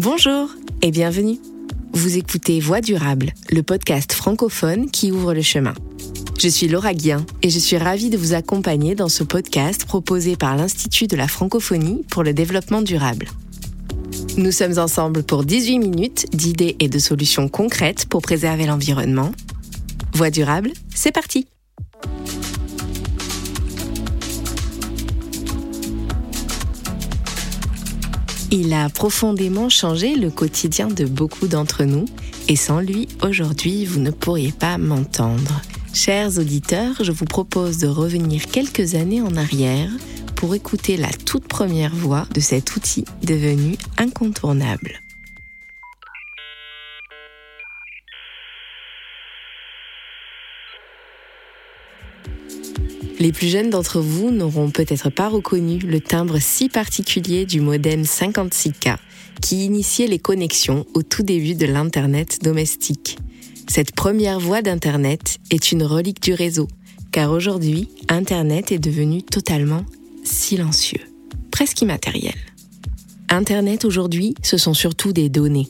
Bonjour et bienvenue. Vous écoutez Voix durable, le podcast francophone qui ouvre le chemin. Je suis Laura Guien et je suis ravie de vous accompagner dans ce podcast proposé par l'Institut de la francophonie pour le développement durable. Nous sommes ensemble pour 18 minutes d'idées et de solutions concrètes pour préserver l'environnement. Voix durable, c'est parti Il a profondément changé le quotidien de beaucoup d'entre nous et sans lui, aujourd'hui, vous ne pourriez pas m'entendre. Chers auditeurs, je vous propose de revenir quelques années en arrière pour écouter la toute première voix de cet outil devenu incontournable. Les plus jeunes d'entre vous n'auront peut-être pas reconnu le timbre si particulier du modem 56K qui initiait les connexions au tout début de l'Internet domestique. Cette première voie d'Internet est une relique du réseau, car aujourd'hui, Internet est devenu totalement silencieux, presque immatériel. Internet aujourd'hui, ce sont surtout des données.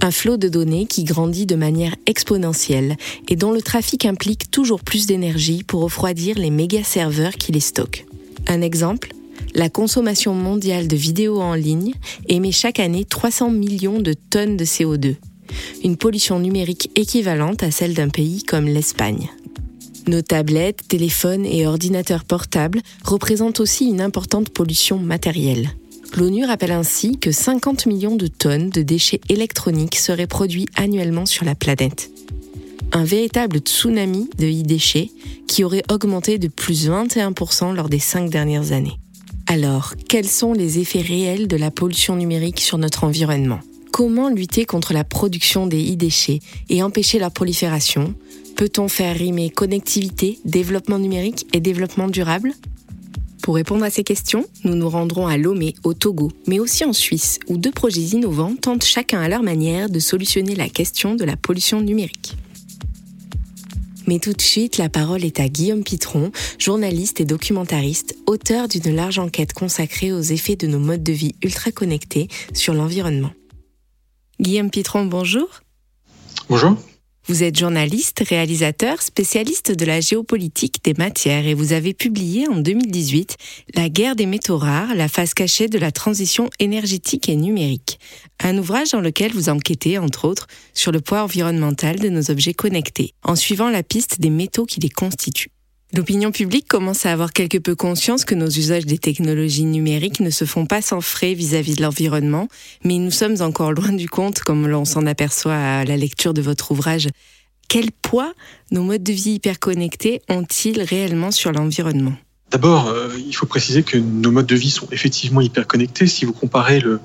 Un flot de données qui grandit de manière exponentielle et dont le trafic implique toujours plus d'énergie pour refroidir les méga serveurs qui les stockent. Un exemple la consommation mondiale de vidéos en ligne émet chaque année 300 millions de tonnes de CO2, une pollution numérique équivalente à celle d'un pays comme l'Espagne. Nos tablettes, téléphones et ordinateurs portables représentent aussi une importante pollution matérielle. L'ONU rappelle ainsi que 50 millions de tonnes de déchets électroniques seraient produits annuellement sur la planète. Un véritable tsunami de e-déchets qui aurait augmenté de plus 21% lors des cinq dernières années. Alors, quels sont les effets réels de la pollution numérique sur notre environnement? Comment lutter contre la production des e-déchets et empêcher leur prolifération? Peut-on faire rimer connectivité, développement numérique et développement durable? Pour répondre à ces questions, nous nous rendrons à Lomé, au Togo, mais aussi en Suisse, où deux projets innovants tentent chacun à leur manière de solutionner la question de la pollution numérique. Mais tout de suite, la parole est à Guillaume Pitron, journaliste et documentariste, auteur d'une large enquête consacrée aux effets de nos modes de vie ultra connectés sur l'environnement. Guillaume Pitron, bonjour. Bonjour. Vous êtes journaliste, réalisateur, spécialiste de la géopolitique des matières et vous avez publié en 2018 La guerre des métaux rares, la face cachée de la transition énergétique et numérique. Un ouvrage dans lequel vous enquêtez, entre autres, sur le poids environnemental de nos objets connectés, en suivant la piste des métaux qui les constituent. L'opinion publique commence à avoir quelque peu conscience que nos usages des technologies numériques ne se font pas sans frais vis-à-vis de l'environnement, mais nous sommes encore loin du compte, comme l'on s'en aperçoit à la lecture de votre ouvrage. Quel poids nos modes de vie hyperconnectés ont-ils réellement sur l'environnement? D'abord, euh, il faut préciser que nos modes de vie sont effectivement hyper connectés. Si vous comparez le,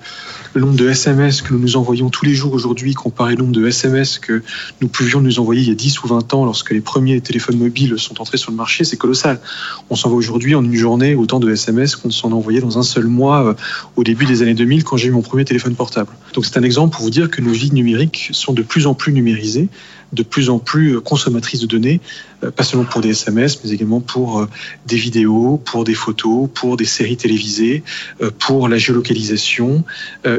nombre de SMS que nous nous envoyons tous les jours aujourd'hui, comparé au nombre de SMS que nous pouvions nous envoyer il y a 10 ou 20 ans lorsque les premiers téléphones mobiles sont entrés sur le marché, c'est colossal. On s'envoie aujourd'hui en une journée autant de SMS qu'on s'en envoyait dans un seul mois euh, au début des années 2000 quand j'ai eu mon premier téléphone portable. Donc c'est un exemple pour vous dire que nos vies numériques sont de plus en plus numérisées de plus en plus consommatrices de données, euh, pas seulement pour des SMS, mais également pour euh, des vidéos, pour des photos, pour des séries télévisées, euh, pour la géolocalisation,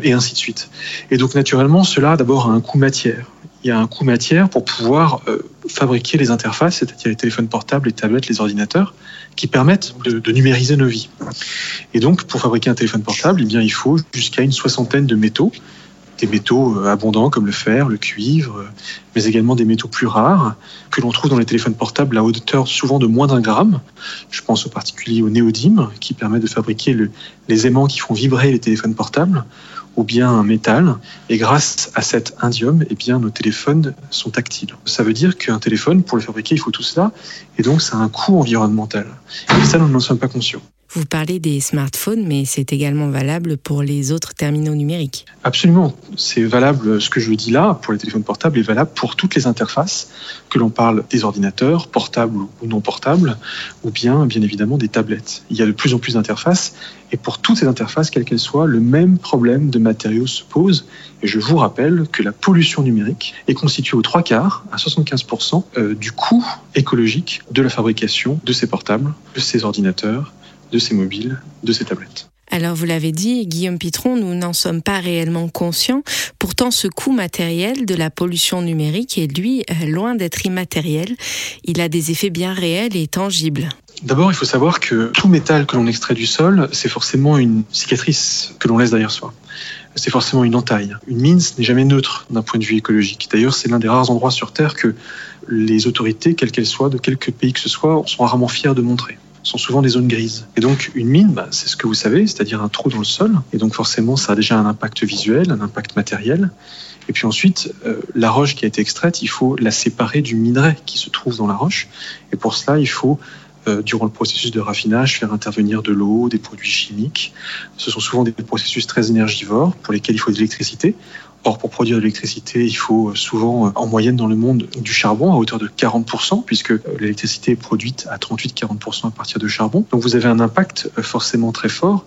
et ainsi de suite. Et donc naturellement, cela d'abord a un coût matière. Il y a un coût matière pour pouvoir fabriquer les interfaces, c'est-à-dire les téléphones portables, les tablettes, les ordinateurs, qui permettent de, numériser nos vies. Et donc, pour fabriquer un téléphone portable, eh bien, il faut jusqu'à une soixantaine de métaux des métaux euh, abondants comme le fer, le cuivre, mais également des métaux plus rares que l'on trouve dans les téléphones portables à hauteur souvent de moins d'un gramme. Je pense en particulier au néodyme qui permet de fabriquer les aimants qui font vibrer les téléphones portables ou bien un métal. Et grâce à cet indium, eh bien, nos téléphones sont tactiles. Ça veut dire qu'un téléphone, pour le fabriquer, il faut tout cela. Et donc, ça a un coût environnemental. Et ça, nous n'en sommes pas conscients. Vous parlez des smartphones, mais c'est également valable pour les autres terminaux numériques. Absolument. C'est valable, ce que je dis là, pour les téléphones portables, est valable pour toutes les interfaces, que l'on parle des ordinateurs, portables ou non portables, ou bien, bien évidemment, des tablettes. Il y a de plus en plus d'interfaces, et pour toutes ces interfaces, quelles qu'elles soient, le même problème de matériaux se pose. Et je vous rappelle que la pollution numérique est constituée aux trois quarts, à 75%, euh, du coût écologique de la fabrication de ces portables, de ces ordinateurs, de ces mobiles, de ces tablettes. Alors vous l'avez dit, Guillaume Pitron, nous n'en sommes pas réellement conscients. Pourtant, ce coût matériel de la pollution numérique est, lui, euh, loin d'être immatériel. Il a des effets bien réels et tangibles. D'abord, il faut savoir que tout métal que l'on extrait du sol, c'est forcément une cicatrice que l'on laisse derrière soi. C'est forcément une entaille. Une mine, ce n'est jamais neutre d'un point de vue écologique. D'ailleurs, c'est l'un des rares endroits sur Terre que les autorités, quelles qu'elles soient, de quelque pays que ce soit, sont rarement fiers de montrer sont souvent des zones grises. Et donc une mine, bah, c'est ce que vous savez, c'est-à-dire un trou dans le sol. Et donc forcément, ça a déjà un impact visuel, un impact matériel. Et puis ensuite, euh, la roche qui a été extraite, il faut la séparer du minerai qui se trouve dans la roche. Et pour cela, il faut euh, durant le processus de raffinage, faire intervenir de l'eau, des produits chimiques. Ce sont souvent des processus très énergivores pour lesquels il faut de l'électricité. Or, pour produire de l'électricité, il faut souvent, euh, en moyenne dans le monde, du charbon à hauteur de 40%, puisque euh, l'électricité est produite à 38-40% à partir de charbon. Donc vous avez un impact forcément très fort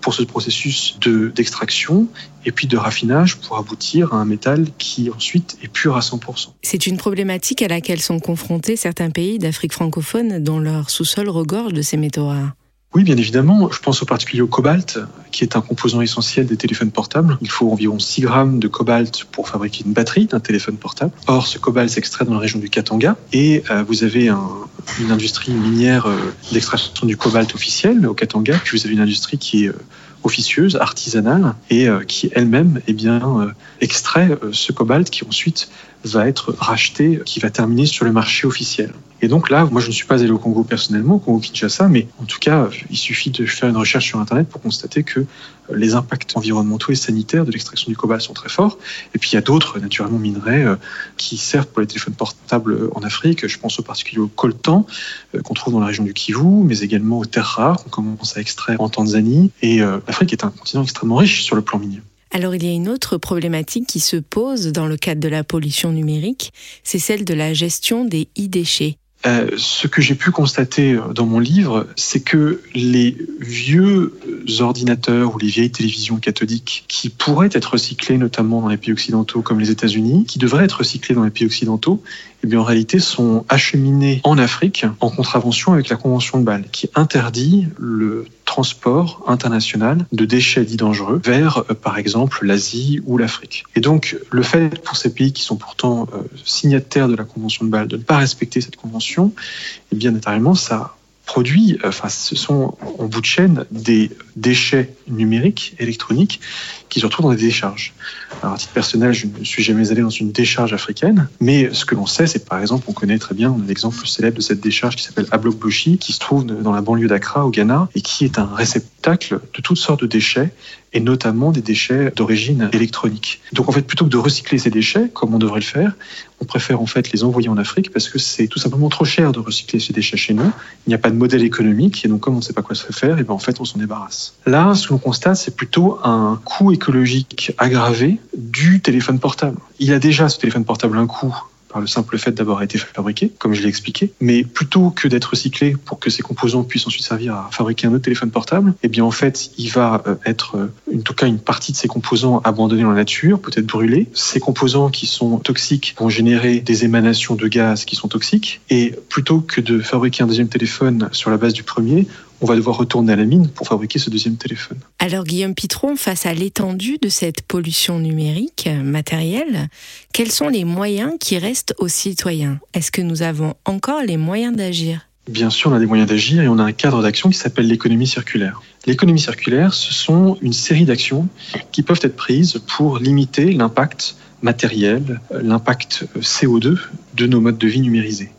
pour ce processus d'extraction et puis de raffinage pour aboutir à un métal qui ensuite est pur à 100%. C'est une problématique à laquelle sont confrontés certains pays d'Afrique francophone dont leur sous-sol regorge de ces métaux rares. Oui, bien évidemment. Je pense au particulier au cobalt, qui est un composant essentiel des téléphones portables. Il faut environ 6 grammes de cobalt pour fabriquer une batterie d'un téléphone portable. Or, ce cobalt s'extrait dans la région du Katanga et euh, vous avez une industrie minière euh, d'extraction du cobalt officielle au Katanga, puis vous avez une industrie qui est euh, officieuse, artisanale, et qui elle-même eh bien, extrait ce cobalt qui ensuite va être racheté, qui va terminer sur le marché officiel. Et donc là, moi je ne suis pas allé au Congo personnellement, au Congo Kinshasa, mais en tout cas, il suffit de faire une recherche sur Internet pour constater que les impacts environnementaux et sanitaires de l'extraction du cobalt sont très forts. Et puis il y a d'autres, naturellement, minerais euh, qui servent pour les téléphones portables en Afrique. Je pense au particulier au coltan euh, qu'on trouve dans la région du Kivu, mais également aux terres rares qu'on commence à extraire en Tanzanie. Et euh, l'Afrique est un continent extrêmement riche sur le plan minier. Alors il y a une autre problématique qui se pose dans le cadre de la pollution numérique, c'est celle de la gestion des e-déchets. Euh, ce que j'ai pu constater euh, dans mon livre, c'est que les vieux ordinateurs ou les vieilles télévisions cathodiques qui pourraient être recyclés notamment dans les pays occidentaux comme les États-Unis, qui devraient être recyclés dans les pays occidentaux, eh en réalité sont acheminés en Afrique en contravention avec la Convention de Bâle qui interdit le transport international de déchets dits dangereux vers, euh, par exemple, l'Asie ou l'Afrique. Et donc, le fait pour ces pays qui sont pourtant euh, signataires de la Convention de Bâle de ne pas respecter cette convention, eh bien, naturellement, ça produit, enfin, ce sont en bout de chaîne des déchets numériques, électroniques, qui se retrouvent dans des décharges. Alors, à titre personnel, je ne suis jamais allé dans une décharge africaine, mais ce que l'on sait, c'est par exemple, on connaît très bien l'exemple célèbre de cette décharge qui s'appelle Ablokboshi, qui se trouve dans la banlieue d'Accra, au Ghana, et qui est un réceptacle de toutes sortes de déchets, et notamment des déchets d'origine électronique. Donc, en fait, plutôt que de recycler ces déchets, comme on devrait le faire, on préfère en fait les envoyer en Afrique parce que c'est tout simplement trop cher de recycler ces déchets chez nous. Il n'y a pas de modèle économique, et donc comme on ne sait pas quoi se faire, et ben en fait, on s'en débarrasse. Là, ce que l'on constate, c'est plutôt un coût écologique aggravé du téléphone portable. Il a déjà ce téléphone portable un coût par le simple fait d'avoir été fabriqué, comme je l'ai expliqué. Mais plutôt que d'être recyclé pour que ces composants puissent ensuite servir à fabriquer un autre téléphone portable, eh bien en fait, il va euh, être, euh, en tout cas, une partie de ces composants abandonnés dans la nature, peut-être brûlés. Ces composants qui sont toxiques vont générer des émanations de gaz qui sont toxiques. Et plutôt que de fabriquer un deuxième téléphone sur la base du premier, on va devoir retourner à la mine pour fabriquer ce deuxième téléphone. Alors Guillaume Pitron, face à l'étendue de cette pollution numérique matérielle, quels sont les moyens qui restent aux citoyens? Est-ce que nous avons encore les moyens d'agir? Bien sûr, on a des moyens d'agir et on a un cadre d'action qui s'appelle l'économie circulaire. L'économie circulaire, ce sont une série d'actions qui peuvent être prises pour limiter l'impact matériel, l'impact CO2 de nos modes de vie numérisés.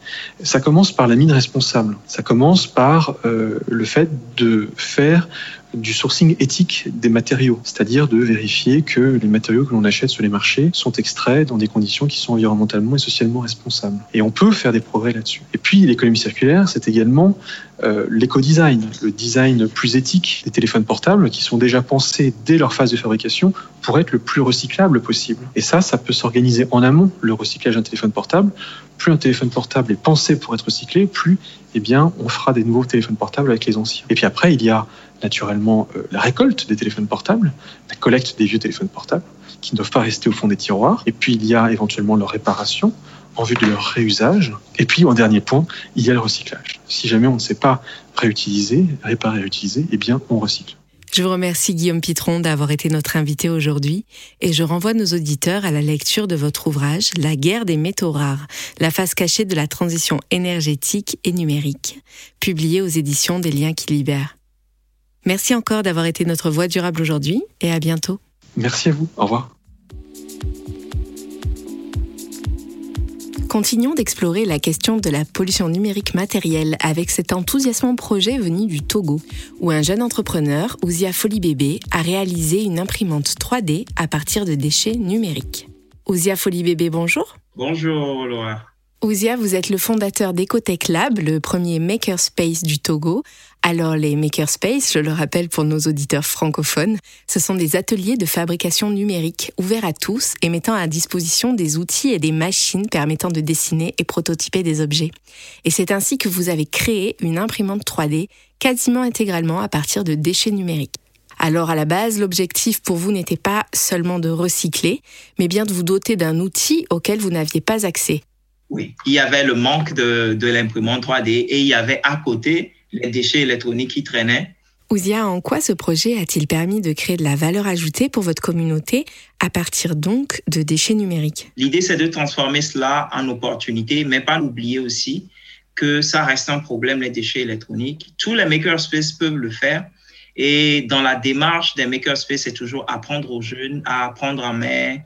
Ça commence par la mine responsable. Ça commence par euh, le fait de faire du sourcing éthique des matériaux, c'est-à-dire de vérifier que les matériaux que l'on achète sur les marchés sont extraits dans des conditions qui sont environnementalement et socialement responsables. Et on peut faire des progrès là-dessus. Et puis l'économie circulaire, c'est également euh, l'éco-design, le design plus éthique des téléphones portables qui sont déjà pensés dès leur phase de fabrication pour être le plus recyclable possible. Et ça, ça peut s'organiser en amont, le recyclage d'un téléphone portable. Plus un téléphone portable est pensé pour être recyclé, plus eh bien, on fera des nouveaux téléphones portables avec les anciens. Et puis après, il y a naturellement euh, la récolte des téléphones portables, la collecte des vieux téléphones portables qui ne doivent pas rester au fond des tiroirs. Et puis il y a éventuellement leur réparation en vue de leur réusage. Et puis en dernier point, il y a le recyclage. Si jamais on ne sait pas réutiliser, réparer, réutiliser, eh bien on recycle. Je vous remercie Guillaume Pitron d'avoir été notre invité aujourd'hui et je renvoie nos auditeurs à la lecture de votre ouvrage La guerre des métaux rares, la face cachée de la transition énergétique et numérique, publié aux éditions des liens qui libèrent. Merci encore d'avoir été notre voix durable aujourd'hui et à bientôt. Merci à vous. Au revoir. Continuons d'explorer la question de la pollution numérique matérielle avec cet enthousiasmant projet venu du Togo, où un jeune entrepreneur, Ouzia Bébé, a réalisé une imprimante 3D à partir de déchets numériques. Ouzia Bébé, bonjour. Bonjour Laura. Ouzia, vous êtes le fondateur d'Ecotech Lab, le premier makerspace du Togo. Alors les makerspaces, je le rappelle pour nos auditeurs francophones, ce sont des ateliers de fabrication numérique ouverts à tous et mettant à disposition des outils et des machines permettant de dessiner et prototyper des objets. Et c'est ainsi que vous avez créé une imprimante 3D quasiment intégralement à partir de déchets numériques. Alors à la base, l'objectif pour vous n'était pas seulement de recycler, mais bien de vous doter d'un outil auquel vous n'aviez pas accès. Oui, il y avait le manque de, de l'imprimante 3D et il y avait à côté les déchets électroniques qui traînaient. Ouzia, en quoi ce projet a-t-il permis de créer de la valeur ajoutée pour votre communauté à partir donc de déchets numériques? L'idée, c'est de transformer cela en opportunité, mais pas oublier aussi que ça reste un problème, les déchets électroniques. Tous les makerspaces peuvent le faire. Et dans la démarche des makerspaces, c'est toujours apprendre aux jeunes à apprendre en main,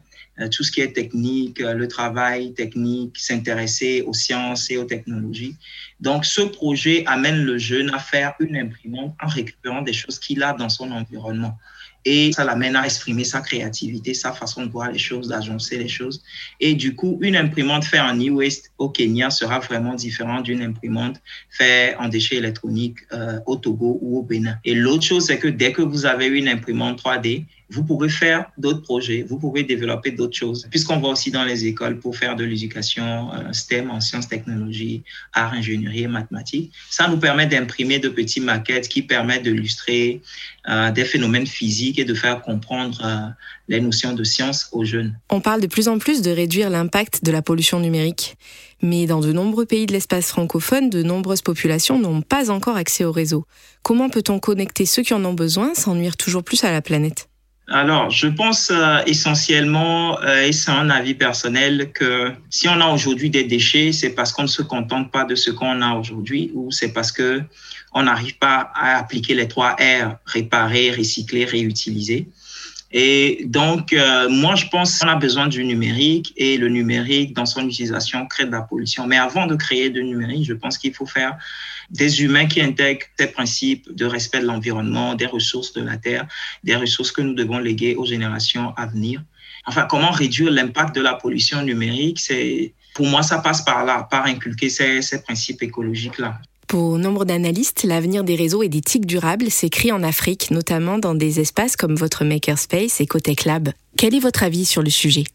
tout ce qui est technique, euh, le travail technique, s'intéresser aux sciences et aux technologies. Donc, ce projet amène le jeune à faire une imprimante en récupérant des choses qu'il a dans son environnement. Et ça l'amène à exprimer sa créativité, sa façon de voir les choses, d'agencer les choses. Et du coup, une imprimante faite en e-waste au Kenya sera vraiment différente d'une imprimante faite en déchets électroniques euh, au Togo ou au Bénin. Et l'autre chose, c'est que dès que vous avez une imprimante 3D, vous pouvez faire d'autres projets, vous pouvez développer d'autres choses, puisqu'on va aussi dans les écoles pour faire de l'éducation euh, STEM en sciences, technologies, arts, ingénierie et mathématiques. Ça nous permet d'imprimer de petites maquettes qui permettent d'illustrer euh, des phénomènes physiques et de faire comprendre euh, les notions de science aux jeunes. On parle de plus en plus de réduire l'impact de la pollution numérique. Mais dans de nombreux pays de l'espace francophone, de nombreuses populations n'ont pas encore accès au réseau. Comment peut-on connecter ceux qui en ont besoin sans nuire toujours plus à la planète? Alors, je pense euh, essentiellement, euh, et c'est un avis personnel, que si on a aujourd'hui des déchets, c'est parce qu'on ne se contente pas de ce qu'on a aujourd'hui, ou c'est parce que on n'arrive pas à appliquer les trois R réparer, recycler, réutiliser. Et donc, euh, moi, je pense qu'on a besoin du numérique et le numérique, dans son utilisation, crée de la pollution. Mais avant de créer du numérique, je pense qu'il faut faire des humains qui intègrent ces principes de respect de l'environnement, des ressources de la Terre, des ressources que nous devons léguer aux générations à venir. Enfin, comment réduire l'impact de la pollution numérique C'est Pour moi, ça passe par là, par inculquer ces, ces principes écologiques-là. Pour nombre d'analystes, l'avenir des réseaux et des tics durables s'écrit en Afrique, notamment dans des espaces comme votre Makerspace et Cotech Lab. Quel est votre avis sur le sujet?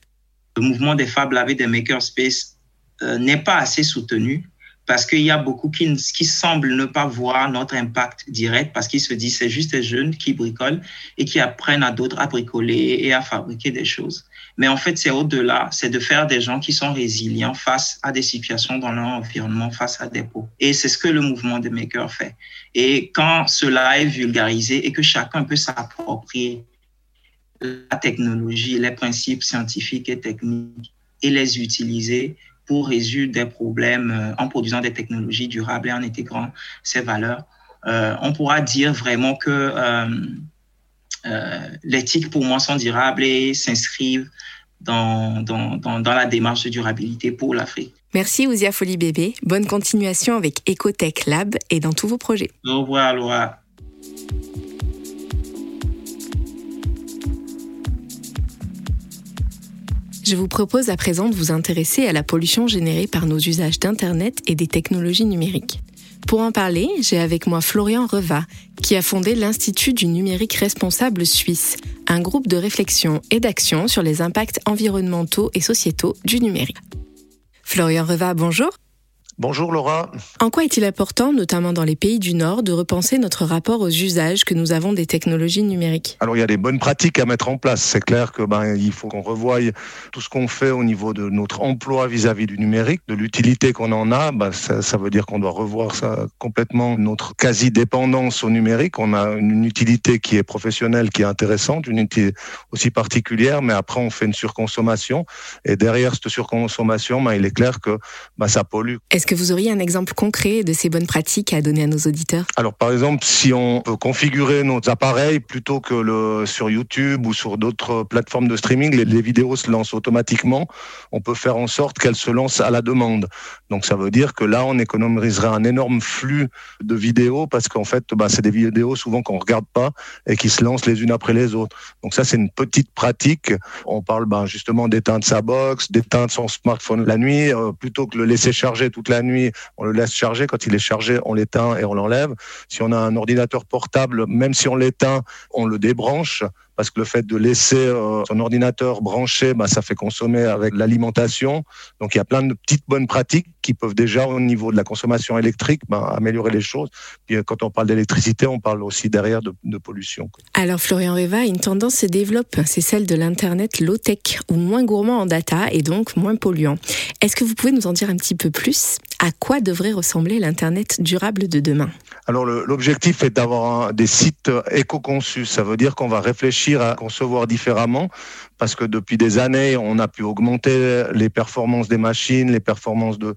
Le mouvement des Fab Lab et des Makerspace euh, n'est pas assez soutenu parce qu'il y a beaucoup qui, qui semblent ne pas voir notre impact direct parce qu'ils se disent c'est juste des jeunes qui bricolent et qui apprennent à d'autres à bricoler et à fabriquer des choses. Mais en fait, c'est au-delà, c'est de faire des gens qui sont résilients face à des situations dans leur environnement, face à des pots. Et c'est ce que le mouvement des makers fait. Et quand cela est vulgarisé et que chacun peut s'approprier la technologie, les principes scientifiques et techniques et les utiliser, pour résoudre des problèmes euh, en produisant des technologies durables et en intégrant ces valeurs. Euh, on pourra dire vraiment que euh, euh, l'éthique pour moi sont durables et s'inscrivent dans, dans, dans, dans, la démarche de durabilité pour l'Afrique. Merci Ouzia Folie Bébé. Bonne continuation avec Ecotech Lab et dans tous vos projets. Au revoir Laura. Je vous propose à présent de vous intéresser à la pollution générée par nos usages d'Internet et des technologies numériques. Pour en parler, j'ai avec moi Florian Reva, qui a fondé l'Institut du numérique responsable suisse, un groupe de réflexion et d'action sur les impacts environnementaux et sociétaux du numérique. Florian Reva, bonjour. Bonjour Laura. En quoi est-il important, notamment dans les pays du Nord, de repenser notre rapport aux usages que nous avons des technologies numériques? Alors il y a des bonnes pratiques à mettre en place. C'est clair que ben il faut qu'on revoie tout ce qu'on fait au niveau de notre emploi vis-à-vis du numérique, de l'utilité qu'on en a. Ben, ça, ça, veut dire qu'on doit revoir ça complètement notre quasi dépendance au numérique. On a une utilité qui est professionnelle, qui est intéressante, une utilité aussi particulière, mais après on fait une surconsommation et derrière cette surconsommation, ben, il est clair que ben, ça pollue. Est-ce que vous auriez un exemple concret de ces bonnes pratiques à donner à nos auditeurs? Alors par exemple, si on peut configurer nos appareils plutôt que le, sur YouTube ou sur d'autres plateformes de streaming, les, vidéos se lancent automatiquement. On peut faire en sorte qu'elles se lancent à la demande. Donc ça veut dire que là, on économiserait un énorme flux de vidéos parce qu'en fait, bah, c'est des vidéos souvent qu'on regarde pas et qui se lancent les unes après les autres. Donc ça, c'est une petite pratique. On parle bah, justement d'éteindre sa box, d'éteindre son smartphone la nuit, euh, plutôt que le laisser charger toute la la nuit, on le laisse charger. Quand il est chargé, on l'éteint et on l'enlève. Si on a un ordinateur portable, même si on l'éteint, on le débranche parce que le fait de laisser euh, son ordinateur branché, bah, ça fait consommer avec l'alimentation. Donc il y a plein de petites bonnes pratiques qui peuvent déjà au niveau de la consommation électrique bah, améliorer les choses. Puis quand on parle d'électricité, on parle aussi derrière de, de pollution. Alors Florian Reva, une tendance se développe, c'est celle de l'internet low-tech ou moins gourmand en data et donc moins polluant. Est-ce que vous pouvez nous en dire un petit peu plus? À quoi devrait ressembler l'internet durable de demain? Alors l'objectif est d'avoir des sites éco-conçus. Ça veut dire qu'on va réfléchir à concevoir différemment parce que depuis des années, on a pu augmenter les performances des machines, les performances de,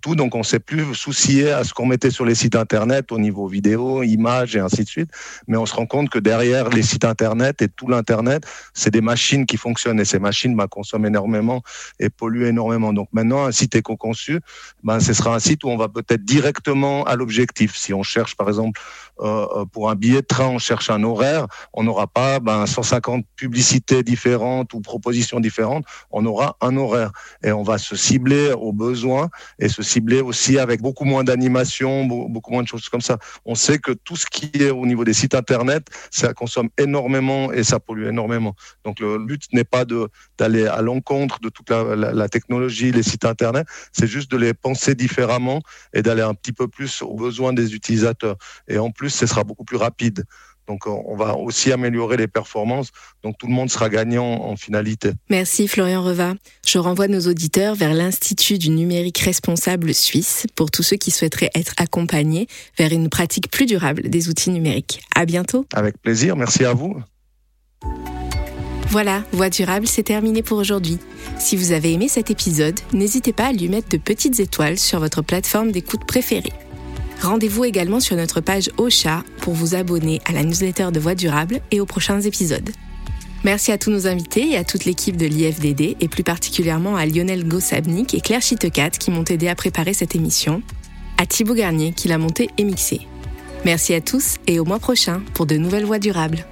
tout. Donc, on s'est plus soucié à ce qu'on mettait sur les sites Internet au niveau vidéo, images et ainsi de suite. Mais on se rend compte que derrière les sites Internet et tout l'Internet, c'est des machines qui fonctionnent et ces machines bah, consomment énormément et polluent énormément. Donc, maintenant, un site éco-conçu, ben, ce sera un site où on va peut-être directement à l'objectif. Si on cherche, par exemple, euh, euh pour un billet de train, on cherche un horaire, on n'aura pas ben, 150 publicités différentes ou propositions différentes, on aura un horaire et on va se cibler aux besoins et se cibler aussi avec beaucoup moins d'animation, beaucoup moins de choses comme ça. On sait que tout ce qui est au niveau des sites internet, ça consomme énormément et ça pollue énormément. Donc le but n'est pas d'aller à l'encontre de toute la, la, technologie, les sites internet, c'est juste de les penser différemment et d'aller un petit peu plus aux besoins des utilisateurs. Et en plus, ce sera beaucoup plus rapide. Donc on va aussi améliorer les performances. Donc tout le monde sera gagnant en finalité. Merci Florian Reva. Je renvoie nos auditeurs vers l'Institut du numérique responsable suisse pour tous ceux qui souhaiteraient être accompagnés vers une pratique plus durable des outils numériques. À bientôt. Avec plaisir. Merci à vous. Voilà, Voix durable, c'est terminé pour aujourd'hui. Si vous avez aimé cet épisode, n'hésitez pas à lui mettre de petites étoiles sur votre plateforme d'écoute préférée. Rendez-vous également sur notre page Ocha pour vous abonner à la newsletter de Voix Durable et aux prochains épisodes. Merci à tous nos invités et à toute l'équipe de l'IFDD et plus particulièrement à Lionel Gossabnik et Claire Chitecat qui m'ont aidé à préparer cette émission, à Thibaut Garnier qui l'a montée et mixée. Merci à tous et au mois prochain pour de nouvelles Voix durables.